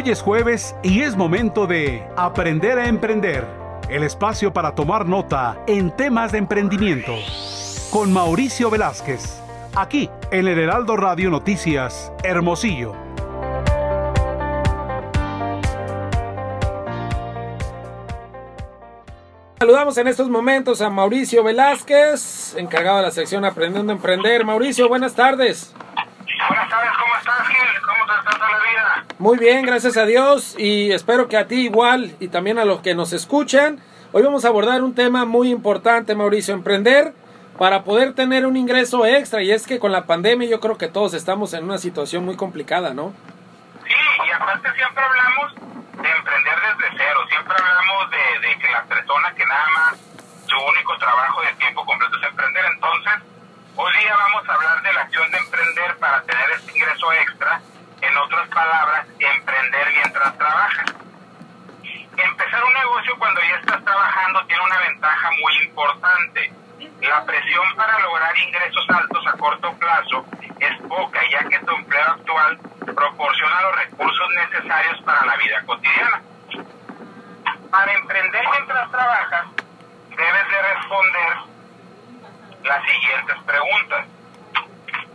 Hoy es jueves y es momento de Aprender a Emprender, el espacio para tomar nota en temas de emprendimiento. Con Mauricio Velázquez, aquí en el Heraldo Radio Noticias, Hermosillo. Saludamos en estos momentos a Mauricio Velázquez, encargado de la sección Aprendiendo a Emprender. Mauricio, buenas tardes. Buenas tardes, ¿cómo estás, Gil? ¿Cómo te está la vida? Muy bien, gracias a Dios y espero que a ti igual y también a los que nos escuchan. Hoy vamos a abordar un tema muy importante, Mauricio, emprender para poder tener un ingreso extra y es que con la pandemia yo creo que todos estamos en una situación muy complicada, ¿no? Sí, y aparte siempre hablamos de emprender desde cero, siempre hablamos de, que la persona que nada más su único trabajo de tiempo completo es emprender, entonces hoy día vamos a hablar de la emprender para tener este ingreso extra, en otras palabras, emprender mientras trabajas. Empezar un negocio cuando ya estás trabajando tiene una ventaja muy importante. La presión para lograr ingresos altos a corto plazo es poca, ya que tu empleo actual proporciona los recursos necesarios para la vida cotidiana. Para emprender mientras trabajas, debes de responder las siguientes preguntas.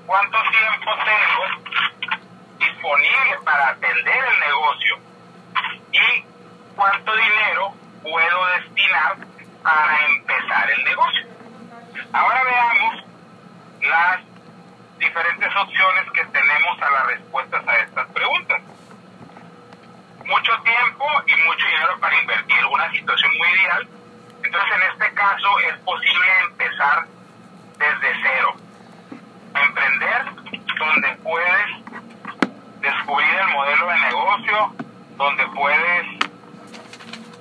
¿Cuánto tiempo tengo disponible para atender el negocio? ¿Y cuánto dinero puedo destinar para empezar el negocio? Ahora veamos las diferentes opciones que tenemos a las respuestas a estas preguntas. Mucho tiempo y mucho dinero para invertir, una situación muy ideal. Entonces, en este caso, es posible empezar desde cero. Emprender donde puedes descubrir el modelo de negocio, donde puedes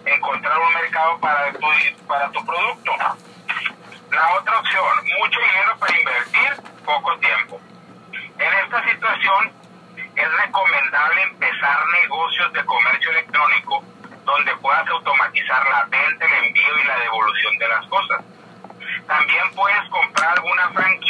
encontrar un mercado para tu, para tu producto. La otra opción, mucho dinero para invertir, poco tiempo. En esta situación es recomendable empezar negocios de comercio electrónico donde puedas automatizar la venta, el envío y la devolución de las cosas. También puedes comprar alguna franquicia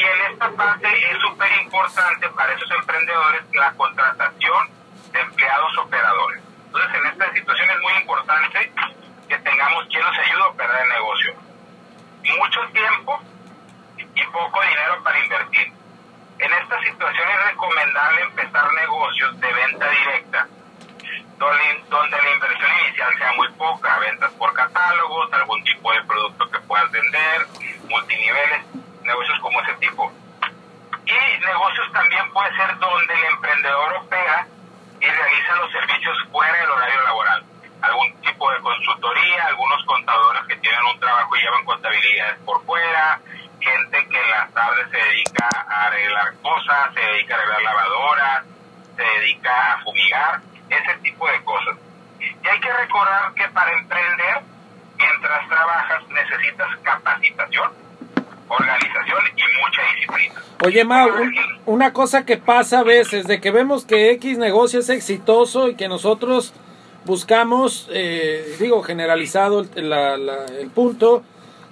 y en esta parte es súper importante para esos emprendedores la contratación de empleados operadores. Entonces en esta situación es muy importante que tengamos quien nos ayude a operar el negocio. Mucho tiempo y poco dinero para invertir. En esta situación es recomendable empezar negocios de venta directa, donde, donde la inversión inicial sea muy poca, ventas por catálogos, algún tipo de producto que puedas vender, multiniveles, negocios como ese tipo. Y negocios también puede ser donde el emprendedor opera y realiza los servicios fuera del horario laboral. Algún tipo de consultoría, algunos contadores que tienen un trabajo y llevan contabilidades por fuera, gente que en las tardes se dedica a arreglar cosas, se dedica a arreglar lavadoras, se dedica a fumigar, ese tipo de cosas. Y hay que recordar que para emprender, mientras trabajas, necesitas capacitación, organización y mucha disciplina. Oye, Mau, un- una cosa que pasa a veces, de que vemos que X negocio es exitoso y que nosotros buscamos, eh, digo, generalizado el, la- la- el punto,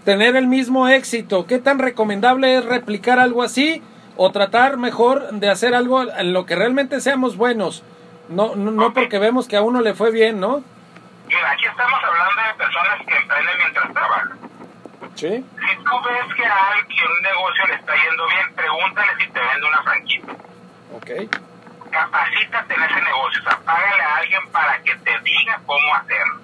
tener el mismo éxito. ¿Qué tan recomendable es replicar algo así o tratar mejor de hacer algo en lo que realmente seamos buenos? No, no, no porque vemos que a uno le fue bien, ¿no? Mira, aquí estamos hablando de personas que emprenden mientras trabajan. Sí. Si tú ves que a alguien un negocio le está yendo bien, pregúntale si te vende una franquicia. Ok. Capacítate en ese negocio, o sea, págale a alguien para que te diga cómo hacerlo.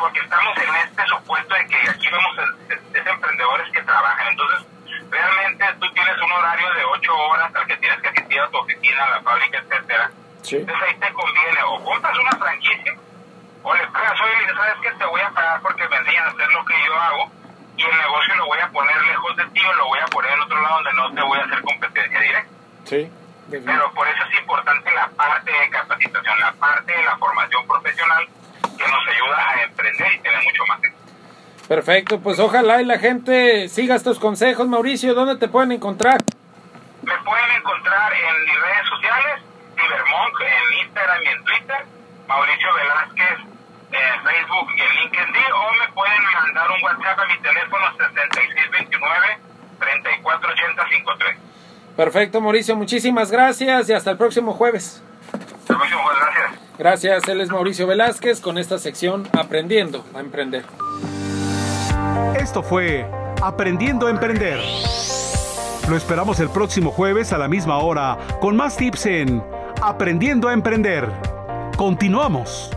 Porque, estamos en este supuesto de que aquí vemos el- el- es emprendedores que trabajan. Entonces, realmente tú tienes un horario de 8 horas al que tienes que asistir a tu oficina, a la fábrica, etcétera. Sí. Entonces ahí te conviene o compras una franquicia o le pagas, oye, ¿sabes que Te voy a pagar porque me enseñan a hacer lo que yo hago y el negocio lo voy a poner lejos de ti o lo voy a poner en otro lado donde no te voy a hacer competencia directa. Sí. Pero por eso es importante la parte de capacitación, la parte de la formación profesional que nos ayuda a emprender y tener mucho más éxito. Perfecto, pues ojalá y la gente siga estos consejos. Mauricio, ¿dónde te pueden encontrar? Me pueden encontrar en mis redes sociales, Cibermonk, en Instagram y en Twitter, Mauricio Velázquez en Facebook y en LinkedIn, o me pueden mandar un WhatsApp a mi teléfono 6629 348053. Perfecto, Mauricio. Muchísimas gracias y hasta el próximo jueves. El próximo jueves, gracias. Gracias, él es Mauricio Velázquez con esta sección Aprendiendo a Emprender. Esto fue Aprendiendo a Emprender. Lo esperamos el próximo jueves a la misma hora con más tips en Aprendiendo a Emprender. Continuamos.